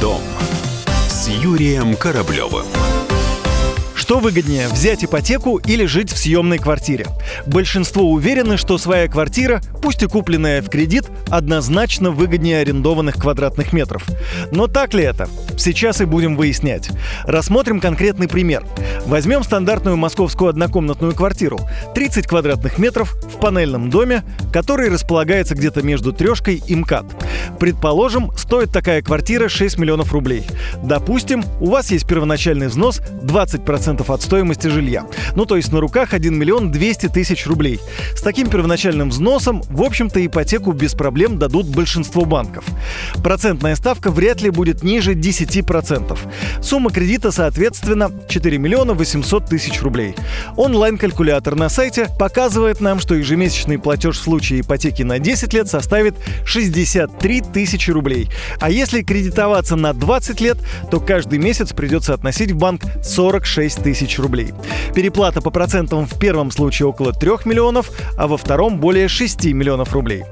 дом с Юрием Кораблевым. Что выгоднее, взять ипотеку или жить в съемной квартире? Большинство уверены, что своя квартира, пусть и купленная в кредит, однозначно выгоднее арендованных квадратных метров. Но так ли это? Сейчас и будем выяснять. Рассмотрим конкретный пример. Возьмем стандартную московскую однокомнатную квартиру. 30 квадратных метров в панельном доме, который располагается где-то между трешкой и МКАД. Предположим, стоит такая квартира 6 миллионов рублей. Допустим, у вас есть первоначальный взнос 20% 10% от стоимости жилья. Ну, то есть на руках 1 миллион 200 тысяч рублей. С таким первоначальным взносом, в общем-то, ипотеку без проблем дадут большинство банков. Процентная ставка вряд ли будет ниже 10%. Сумма кредита, соответственно, 4 миллиона 800 тысяч рублей. Онлайн-калькулятор на сайте показывает нам, что ежемесячный платеж в случае ипотеки на 10 лет составит 63 тысячи рублей. А если кредитоваться на 20 лет, то каждый месяц придется относить в банк 46 тысяч рублей. Переплата по процентам в первом случае около 3 миллионов, а во втором более 6 миллионов рублей.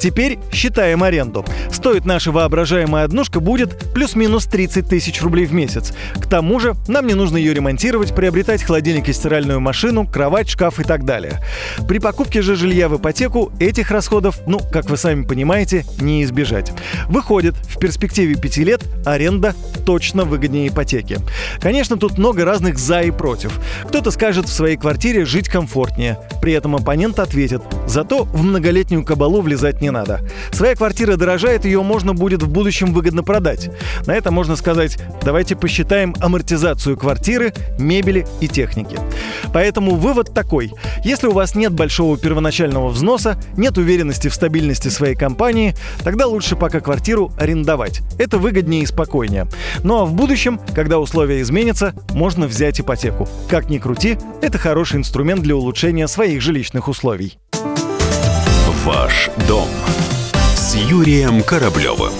Теперь считаем аренду. Стоит наша воображаемая однушка будет плюс-минус 30 тысяч рублей в месяц. К тому же нам не нужно ее ремонтировать, приобретать холодильник и стиральную машину, кровать, шкаф и так далее. При покупке же жилья в ипотеку этих расходов, ну, как вы сами понимаете, не избежать. Выходит, в перспективе 5 лет аренда точно выгоднее ипотеки. Конечно, тут много разных «за» и «против». Кто-то скажет в своей квартире жить комфортнее. При этом оппонент ответит «зато в многолетнюю кабалу влезать не надо». Своя квартира дорожает, ее можно будет в будущем выгодно продать. На это можно сказать «давайте посчитаем амортизацию квартиры, мебели и техники». Поэтому вывод такой. Если у вас нет большого первоначального взноса, нет уверенности в стабильности своей компании, тогда лучше пока квартиру арендовать. Это выгоднее и спокойнее. Ну а в будущем, когда условия изменятся, можно взять ипотеку. Как ни крути, это хороший инструмент для улучшения своих жилищных условий. Ваш дом с Юрием Кораблевым.